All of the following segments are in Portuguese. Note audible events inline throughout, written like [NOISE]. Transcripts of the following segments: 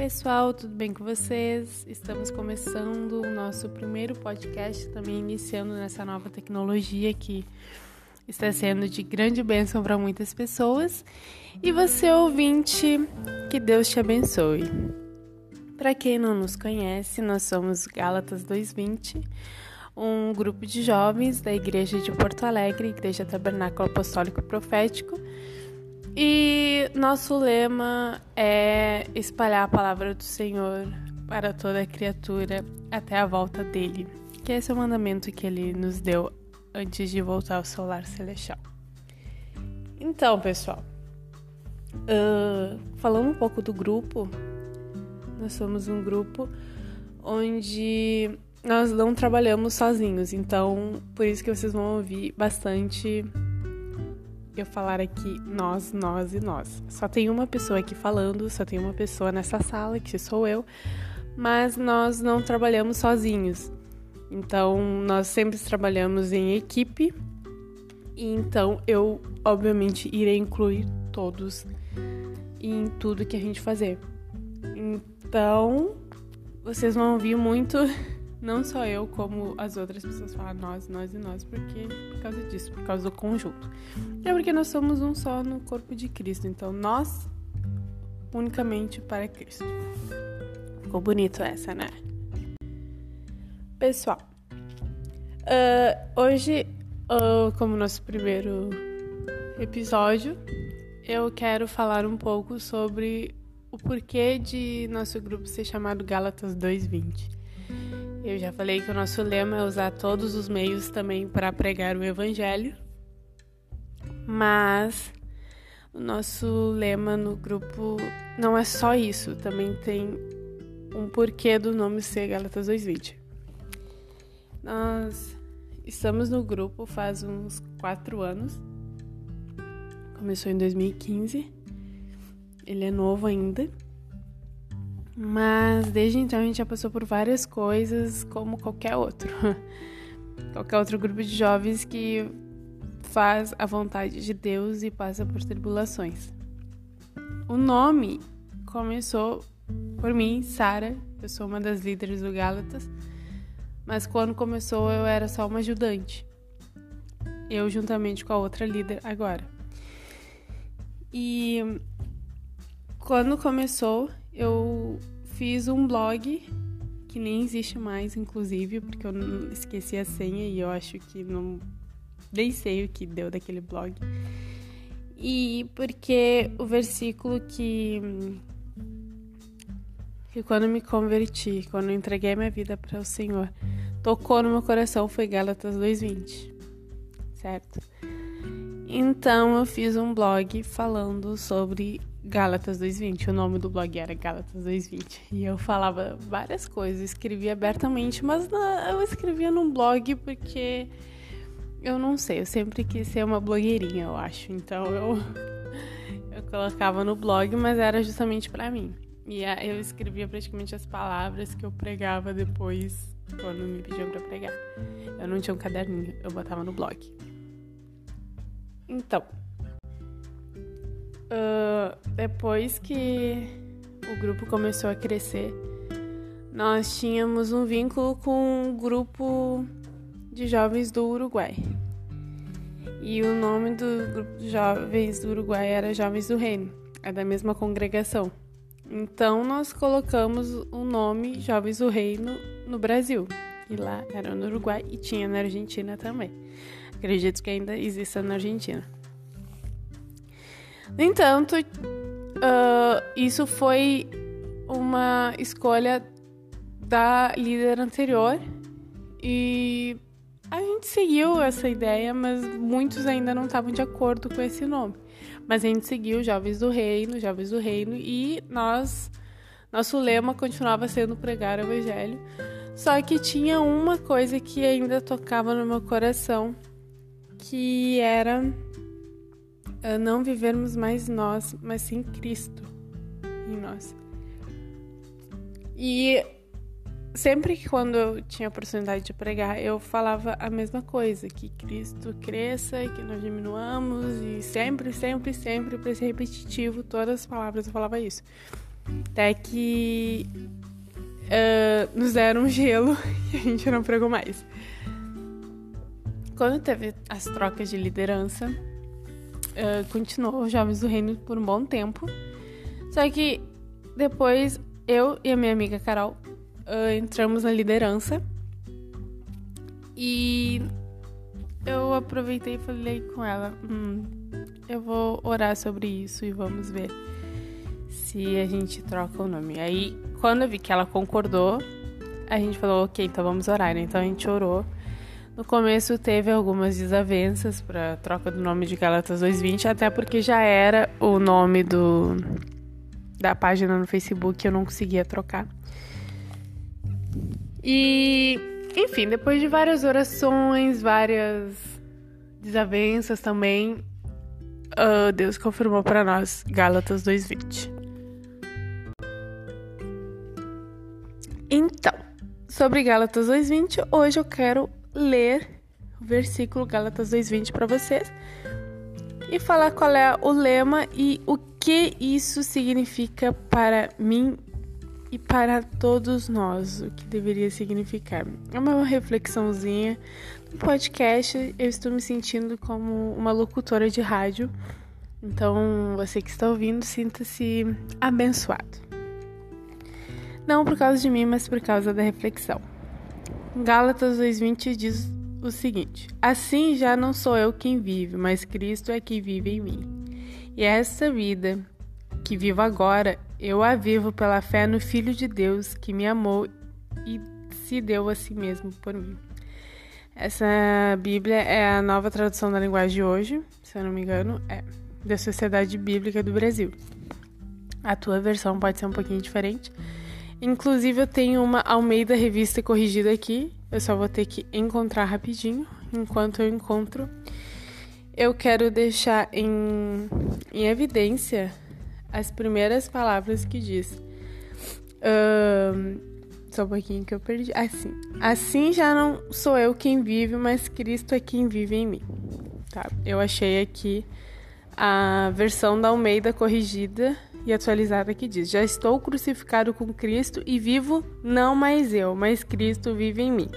pessoal, tudo bem com vocês? Estamos começando o nosso primeiro podcast, também iniciando nessa nova tecnologia que está sendo de grande bênção para muitas pessoas. E você, ouvinte, que Deus te abençoe. Para quem não nos conhece, nós somos Gálatas 220, um grupo de jovens da Igreja de Porto Alegre, Igreja Tabernáculo Apostólico Profético e nosso lema é espalhar a palavra do Senhor para toda criatura até a volta dele, que esse é o mandamento que ele nos deu antes de voltar ao solar celestial. Então, pessoal, uh, falando um pouco do grupo, nós somos um grupo onde nós não trabalhamos sozinhos, então por isso que vocês vão ouvir bastante eu falar aqui nós, nós e nós. Só tem uma pessoa aqui falando, só tem uma pessoa nessa sala, que sou eu, mas nós não trabalhamos sozinhos. Então, nós sempre trabalhamos em equipe. E então, eu obviamente irei incluir todos em tudo que a gente fazer. Então, vocês vão ouvir muito [LAUGHS] não só eu, como as outras pessoas falam nós, nós e nós, porque por causa disso, por causa do conjunto. É porque nós somos um só no corpo de Cristo, então nós unicamente para Cristo. Ficou bonito essa, né? Pessoal, uh, hoje, uh, como nosso primeiro episódio, eu quero falar um pouco sobre o porquê de nosso grupo ser chamado Gálatas 220. Eu já falei que o nosso lema é usar todos os meios também para pregar o evangelho. Mas o nosso lema no grupo não é só isso, também tem um porquê do nome ser Galatas 220. Nós estamos no grupo faz uns quatro anos. Começou em 2015. Ele é novo ainda. Mas desde então a gente já passou por várias coisas, como qualquer outro. [LAUGHS] qualquer outro grupo de jovens que faz a vontade de Deus e passa por tribulações. O nome começou por mim, Sara. Eu sou uma das líderes do Gálatas. Mas quando começou eu era só uma ajudante. Eu juntamente com a outra líder agora. E quando começou, eu fiz um blog que nem existe mais, inclusive, porque eu esqueci a senha e eu acho que não nem sei o que deu daquele blog. E porque o versículo que que quando me converti, quando entreguei minha vida para o Senhor, tocou no meu coração foi Gálatas 2:20. Certo? Então eu fiz um blog falando sobre Gálatas 220. O nome do blog era Gálatas 220. E eu falava várias coisas, escrevia abertamente, mas eu escrevia num blog porque eu não sei, eu sempre quis ser uma blogueirinha, eu acho. Então eu [LAUGHS] eu colocava no blog, mas era justamente para mim. E eu escrevia praticamente as palavras que eu pregava depois quando me pediam para pregar. Eu não tinha um caderninho, eu botava no blog. Então, uh, depois que o grupo começou a crescer, nós tínhamos um vínculo com um grupo de jovens do Uruguai. E o nome do grupo de jovens do Uruguai era Jovens do Reino, é da mesma congregação. Então nós colocamos o nome Jovens do Reino no Brasil. E lá era no Uruguai e tinha na Argentina também. Acredito que ainda exista na Argentina. No entanto, uh, isso foi uma escolha da líder anterior e a gente seguiu essa ideia, mas muitos ainda não estavam de acordo com esse nome. Mas a gente seguiu Jovens do Reino, Jovens do Reino e nós nosso lema continuava sendo pregar o evangelho. Só que tinha uma coisa que ainda tocava no meu coração, que era não vivermos mais nós, mas sim Cristo em nós. E sempre que quando eu tinha a oportunidade de pregar, eu falava a mesma coisa, que Cristo cresça e que nós diminuamos e sempre, sempre, sempre para ser repetitivo, todas as palavras eu falava isso. Até que uh, nos deram gelo [LAUGHS] e a gente não pregou mais. Quando teve as trocas de liderança, uh, continuou Jovens do Reino por um bom tempo. Só que depois eu e a minha amiga Carol uh, entramos na liderança e eu aproveitei e falei com ela: hum, eu vou orar sobre isso e vamos ver se a gente troca o nome. Aí, quando eu vi que ela concordou, a gente falou: ok, então vamos orar. Então a gente orou. No começo teve algumas desavenças para troca do nome de Galatas 220, até porque já era o nome do da página no Facebook, eu não conseguia trocar. E, enfim, depois de várias orações, várias desavenças também, uh, Deus confirmou para nós Gálatas 2:20. Então, sobre Gálatas 2:20, hoje eu quero ler o versículo Gálatas 2:20 para vocês e falar qual é o lema e o que isso significa para mim e para todos nós, o que deveria significar. É uma reflexãozinha no podcast. Eu estou me sentindo como uma locutora de rádio. Então, você que está ouvindo, sinta-se abençoado. Não por causa de mim, mas por causa da reflexão. Gálatas 2:20 diz o seguinte: Assim já não sou eu quem vive, mas Cristo é quem vive em mim. E essa vida que vivo agora, eu a vivo pela fé no Filho de Deus que me amou e se deu a si mesmo por mim. Essa Bíblia é a nova tradução da linguagem de hoje, se eu não me engano, é da Sociedade Bíblica do Brasil. A tua versão pode ser um pouquinho diferente. Inclusive, eu tenho uma Almeida Revista Corrigida aqui. Eu só vou ter que encontrar rapidinho. Enquanto eu encontro, eu quero deixar em, em evidência as primeiras palavras que diz. Um, só um pouquinho que eu perdi. Assim. Assim já não sou eu quem vive, mas Cristo é quem vive em mim. Tá? Eu achei aqui a versão da Almeida corrigida e atualizada que diz: Já estou crucificado com Cristo e vivo não mais eu, mas Cristo vive em mim.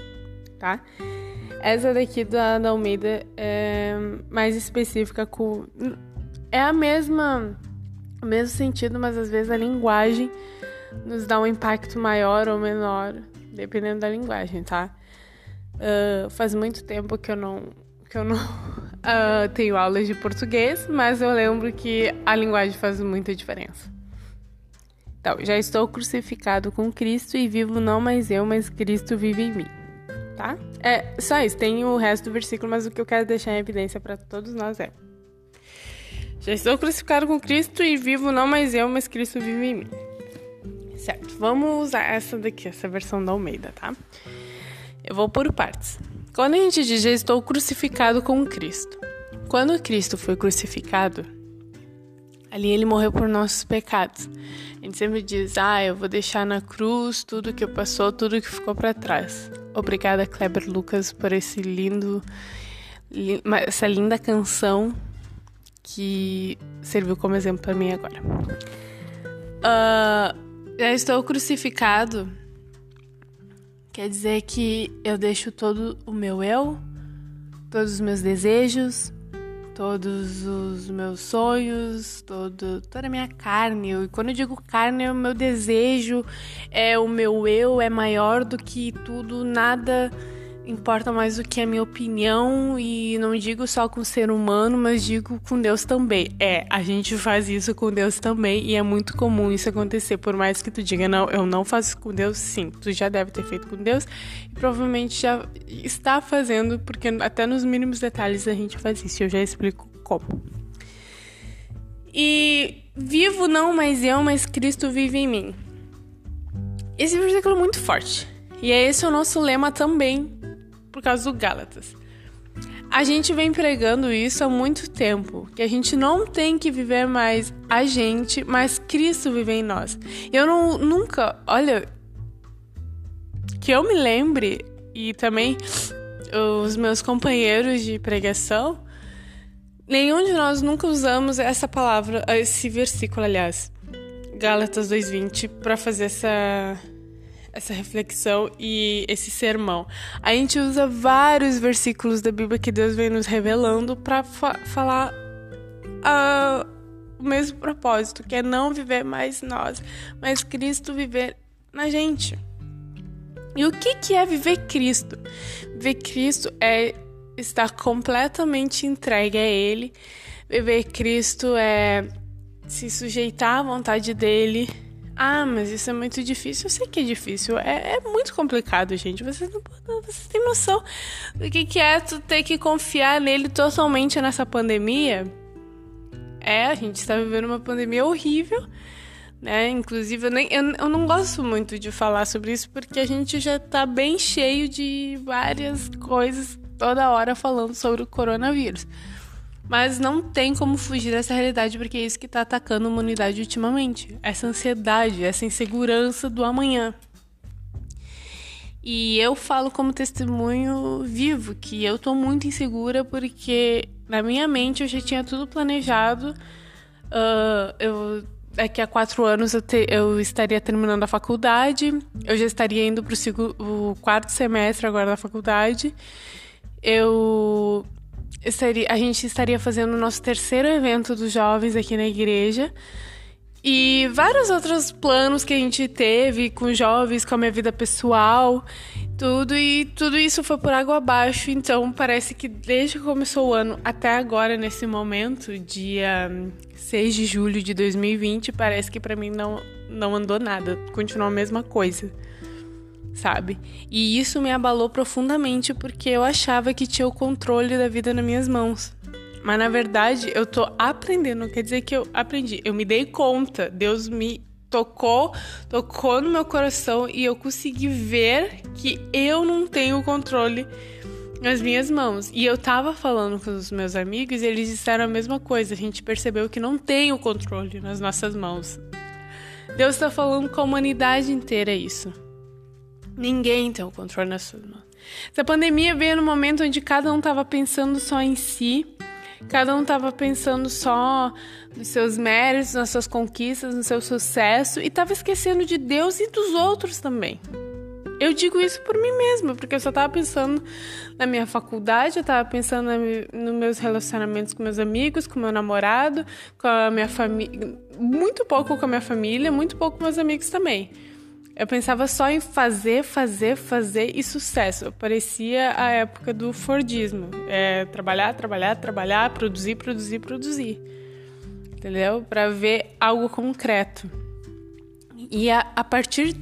Tá? Essa daqui da, da Almeida é mais específica com. É a mesma o mesmo sentido, mas às vezes a linguagem nos dá um impacto maior ou menor, dependendo da linguagem, tá? Uh, faz muito tempo que eu não que eu não uh, tenho aulas de português, mas eu lembro que a linguagem faz muita diferença. Então, já estou crucificado com Cristo e vivo não mais eu, mas Cristo vive em mim. Tá? É só isso, tem o resto do versículo, mas o que eu quero deixar em evidência para todos nós é já estou crucificado com Cristo e vivo não mais eu, mas Cristo vive em mim. Certo, vamos usar essa daqui, essa versão da Almeida, tá? Eu vou por partes. Quando a gente diz estou crucificado com Cristo, quando Cristo foi crucificado, ali ele morreu por nossos pecados. A gente sempre diz, ah, eu vou deixar na cruz tudo que passou, tudo que ficou para trás. Obrigada, Kleber Lucas, por esse lindo, essa linda canção que serviu como exemplo para mim agora. Uh, já estou crucificado. Quer dizer que eu deixo todo o meu eu, todos os meus desejos, todos os meus sonhos, todo, toda a minha carne. E quando eu digo carne, é o meu desejo, é o meu eu, é maior do que tudo, nada importa mais do que a minha opinião e não digo só com o ser humano, mas digo com Deus também. É, a gente faz isso com Deus também e é muito comum isso acontecer. Por mais que tu diga, não, eu não faço com Deus, sim, tu já deve ter feito com Deus e provavelmente já está fazendo, porque até nos mínimos detalhes a gente faz isso. Eu já explico como. E vivo não mais eu, mas Cristo vive em mim. Esse versículo é muito forte. E é esse o nosso lema também por causa do Gálatas. A gente vem pregando isso há muito tempo, que a gente não tem que viver mais a gente, mas Cristo vive em nós. Eu não nunca, olha, que eu me lembre e também os meus companheiros de pregação, nenhum de nós nunca usamos essa palavra, esse versículo, aliás, Gálatas 2:20 para fazer essa essa reflexão e esse sermão. A gente usa vários versículos da Bíblia que Deus vem nos revelando para fa falar uh, o mesmo propósito, que é não viver mais nós, mas Cristo viver na gente. E o que, que é viver Cristo? Viver Cristo é estar completamente entregue a Ele. Viver Cristo é se sujeitar à vontade dele. Ah, mas isso é muito difícil. Eu sei que é difícil. É, é muito complicado, gente. Vocês não vocês têm noção do que, que é tu ter que confiar nele totalmente nessa pandemia? É, a gente está vivendo uma pandemia horrível né? Inclusive, eu, nem, eu, eu não gosto muito de falar sobre isso porque a gente já tá bem cheio de várias coisas toda hora falando sobre o coronavírus. Mas não tem como fugir dessa realidade porque é isso que está atacando a humanidade ultimamente. Essa ansiedade, essa insegurança do amanhã. E eu falo como testemunho vivo que eu tô muito insegura porque na minha mente eu já tinha tudo planejado. Uh, eu daqui a quatro anos eu, te, eu estaria terminando a faculdade, eu já estaria indo para o quarto semestre agora da faculdade. Eu estaria, a gente estaria fazendo o nosso terceiro evento dos jovens aqui na igreja. E vários outros planos que a gente teve com jovens, com a minha vida pessoal, tudo. E tudo isso foi por água abaixo. Então parece que desde que começou o ano até agora, nesse momento, dia 6 de julho de 2020, parece que para mim não, não andou nada. Continuou a mesma coisa. Sabe? E isso me abalou profundamente porque eu achava que tinha o controle da vida nas minhas mãos. Mas na verdade, eu tô aprendendo, não quer dizer que eu aprendi. Eu me dei conta, Deus me tocou, tocou no meu coração e eu consegui ver que eu não tenho o controle nas minhas mãos. E eu tava falando com os meus amigos e eles disseram a mesma coisa. A gente percebeu que não tem o controle nas nossas mãos. Deus está falando com a humanidade inteira isso. Ninguém tem o controle nas suas mãos. Essa pandemia veio no momento onde cada um estava pensando só em si Cada um estava pensando só nos seus méritos, nas suas conquistas, no seu sucesso e estava esquecendo de Deus e dos outros também. Eu digo isso por mim mesma, porque eu só estava pensando na minha faculdade, eu estava pensando nos meus relacionamentos com meus amigos, com meu namorado, com a minha família, muito pouco com a minha família, muito pouco com meus amigos também. Eu pensava só em fazer, fazer, fazer e sucesso. Parecia a época do Fordismo. É trabalhar, trabalhar, trabalhar, produzir, produzir, produzir. Entendeu? Para ver algo concreto. E a, a partir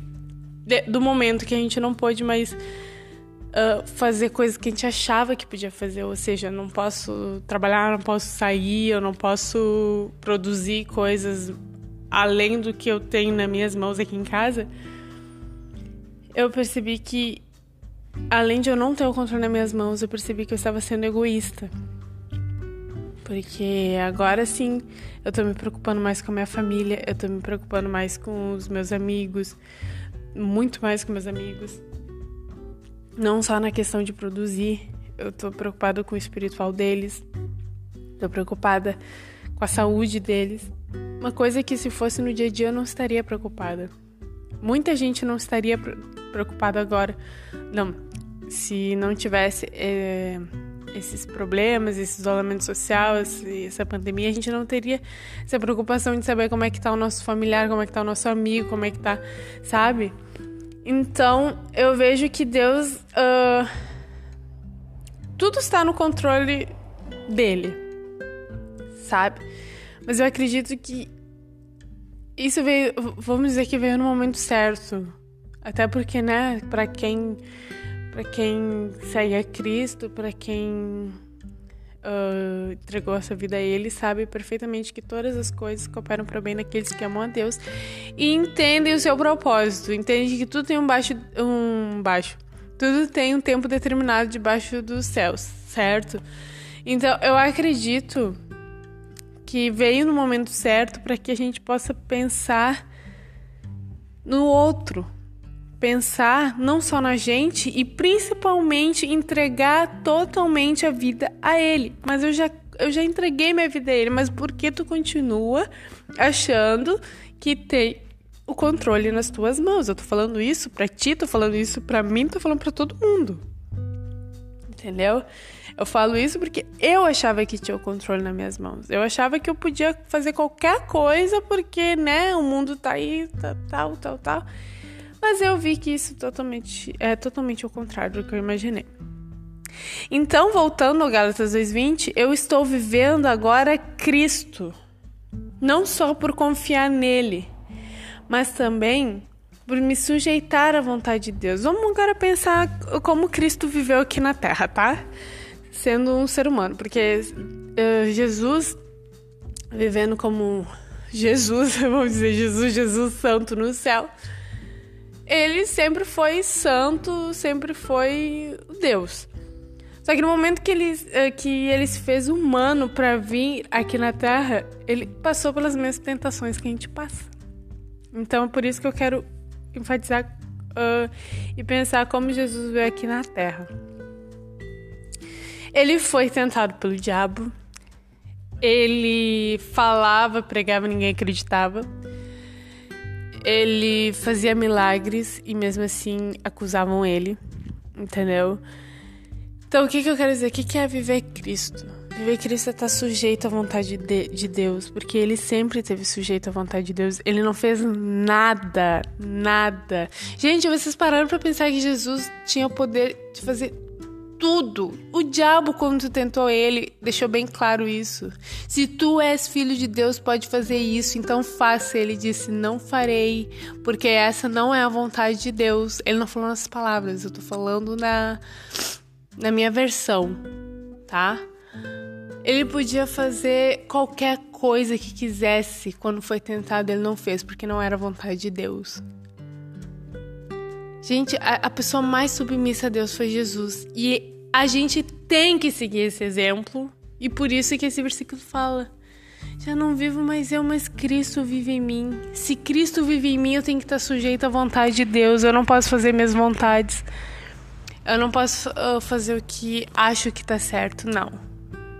de, do momento que a gente não pôde mais uh, fazer coisas que a gente achava que podia fazer, ou seja, não posso trabalhar, não posso sair, eu não posso produzir coisas além do que eu tenho nas minhas mãos aqui em casa eu percebi que, além de eu não ter o controle nas minhas mãos, eu percebi que eu estava sendo egoísta. Porque agora sim eu tô me preocupando mais com a minha família, eu tô me preocupando mais com os meus amigos, muito mais com meus amigos. Não só na questão de produzir, eu tô preocupada com o espiritual deles, tô preocupada com a saúde deles. Uma coisa que se fosse no dia a dia eu não estaria preocupada. Muita gente não estaria preocupado agora. Não, se não tivesse é, esses problemas, esse isolamento social, essa pandemia, a gente não teria essa preocupação de saber como é que tá o nosso familiar, como é que tá o nosso amigo, como é que tá, sabe? Então, eu vejo que Deus. Uh, tudo está no controle dele, sabe? Mas eu acredito que isso veio, vamos dizer que veio no momento certo. Até porque, né, para quem para quem segue a Cristo, para quem uh, entregou essa vida a Ele, sabe perfeitamente que todas as coisas cooperam para bem naqueles que amam a Deus e entendem o seu propósito, entendem que tudo tem um baixo, um baixo, tudo tem um tempo determinado debaixo dos céus, certo? Então eu acredito que veio no momento certo para que a gente possa pensar no outro, pensar não só na gente e principalmente entregar totalmente a vida a Ele. Mas eu já, eu já entreguei minha vida a Ele, mas por que tu continua achando que tem o controle nas tuas mãos. Eu tô falando isso pra ti, tô falando isso pra mim, tô falando pra todo mundo. Entendeu? Eu falo isso porque eu achava que tinha o controle nas minhas mãos. Eu achava que eu podia fazer qualquer coisa porque, né, o mundo tá aí, tá, tal, tal, tal. Mas eu vi que isso totalmente, é totalmente o contrário do que eu imaginei. Então, voltando ao Gálatas 2:20, eu estou vivendo agora Cristo. Não só por confiar nele, mas também por me sujeitar à vontade de Deus. Vamos agora pensar como Cristo viveu aqui na Terra, tá? Sendo um ser humano, porque uh, Jesus vivendo como Jesus, [LAUGHS] vamos dizer Jesus, Jesus santo no céu, ele sempre foi santo, sempre foi Deus. Só que no momento que ele, eh, que ele se fez humano para vir aqui na Terra, ele passou pelas mesmas tentações que a gente passa. Então é por isso que eu quero enfatizar uh, e pensar como Jesus veio aqui na Terra. Ele foi tentado pelo diabo. Ele falava, pregava, ninguém acreditava. Ele fazia milagres e mesmo assim acusavam ele, entendeu? Então, o que, que eu quero dizer? O que, que é viver Cristo? Viver Cristo é estar sujeito à vontade de, de, Deus, porque ele sempre esteve sujeito à vontade de Deus. Ele não fez nada, nada. Gente, vocês pararam para pensar que Jesus tinha o poder de fazer tudo. O diabo, quando tentou ele, deixou bem claro isso. Se tu és filho de Deus, pode fazer isso, então faça. Ele disse: Não farei, porque essa não é a vontade de Deus. Ele não falou nas palavras, eu tô falando na na minha versão, tá? Ele podia fazer qualquer coisa que quisesse quando foi tentado, ele não fez, porque não era vontade de Deus. Gente, a, a pessoa mais submissa a Deus foi Jesus. E a gente tem que seguir esse exemplo. E por isso que esse versículo fala: Já não vivo mais eu, mas Cristo vive em mim. Se Cristo vive em mim, eu tenho que estar sujeito à vontade de Deus. Eu não posso fazer minhas vontades. Eu não posso uh, fazer o que acho que tá certo, não.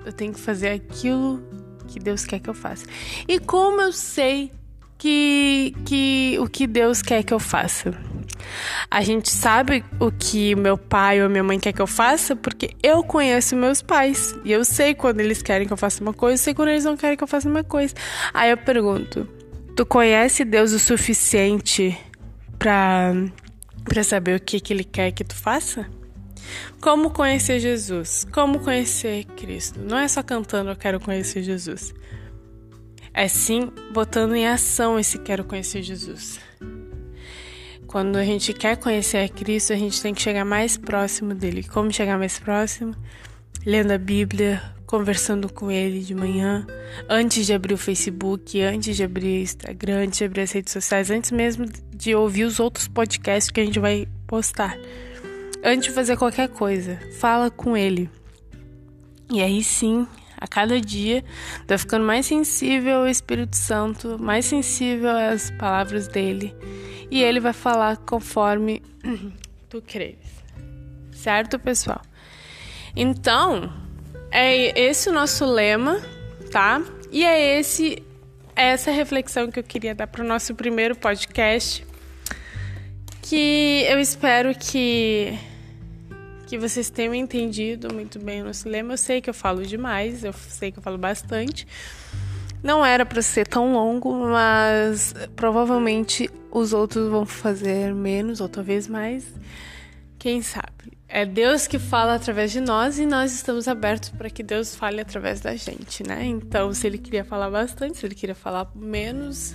Eu tenho que fazer aquilo que Deus quer que eu faça. E como eu sei que, que o que Deus quer que eu faça? A gente sabe o que meu pai ou minha mãe quer que eu faça porque eu conheço meus pais. E eu sei quando eles querem que eu faça uma coisa, sei quando eles não querem que eu faça uma coisa. Aí eu pergunto: tu conhece Deus o suficiente para para saber o que, que ele quer que tu faça? Como conhecer Jesus? Como conhecer Cristo? Não é só cantando eu quero conhecer Jesus. É sim botando em ação esse quero conhecer Jesus. Quando a gente quer conhecer a Cristo, a gente tem que chegar mais próximo dele. Como chegar mais próximo? Lendo a Bíblia, conversando com ele de manhã, antes de abrir o Facebook, antes de abrir o Instagram, antes de abrir as redes sociais, antes mesmo de ouvir os outros podcasts que a gente vai postar. Antes de fazer qualquer coisa, fala com ele. E aí sim, a cada dia, tá ficando mais sensível ao Espírito Santo, mais sensível às palavras dele. E ele vai falar conforme [CLEARS THROAT] tu creres. Certo, pessoal? Então, é esse o nosso lema, tá? E é esse é essa reflexão que eu queria dar para o nosso primeiro podcast. Que eu espero que que vocês tenham entendido muito bem o nosso lema. Eu sei que eu falo demais, eu sei que eu falo bastante. Não era para ser tão longo, mas provavelmente os outros vão fazer menos ou talvez mais. Quem sabe? É Deus que fala através de nós e nós estamos abertos para que Deus fale através da gente, né? Então, se ele queria falar bastante, se ele queria falar menos,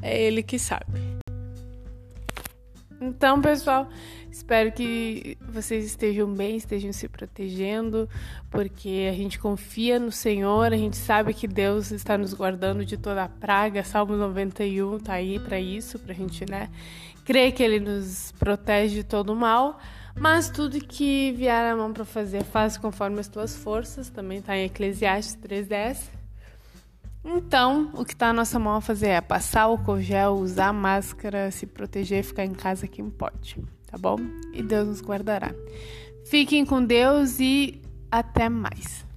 é ele que sabe. Então, pessoal, espero que vocês estejam bem, estejam se protegendo, porque a gente confia no Senhor, a gente sabe que Deus está nos guardando de toda a praga. Salmo 91 tá aí para isso, pra gente, né, crer que ele nos protege de todo mal. Mas tudo que vier a mão para fazer, faz conforme as tuas forças, também tá em Eclesiastes 3:10. Então, o que está na nossa mão a fazer é passar o gel, usar máscara, se proteger, ficar em casa quem pode, tá bom? E Deus nos guardará. Fiquem com Deus e até mais.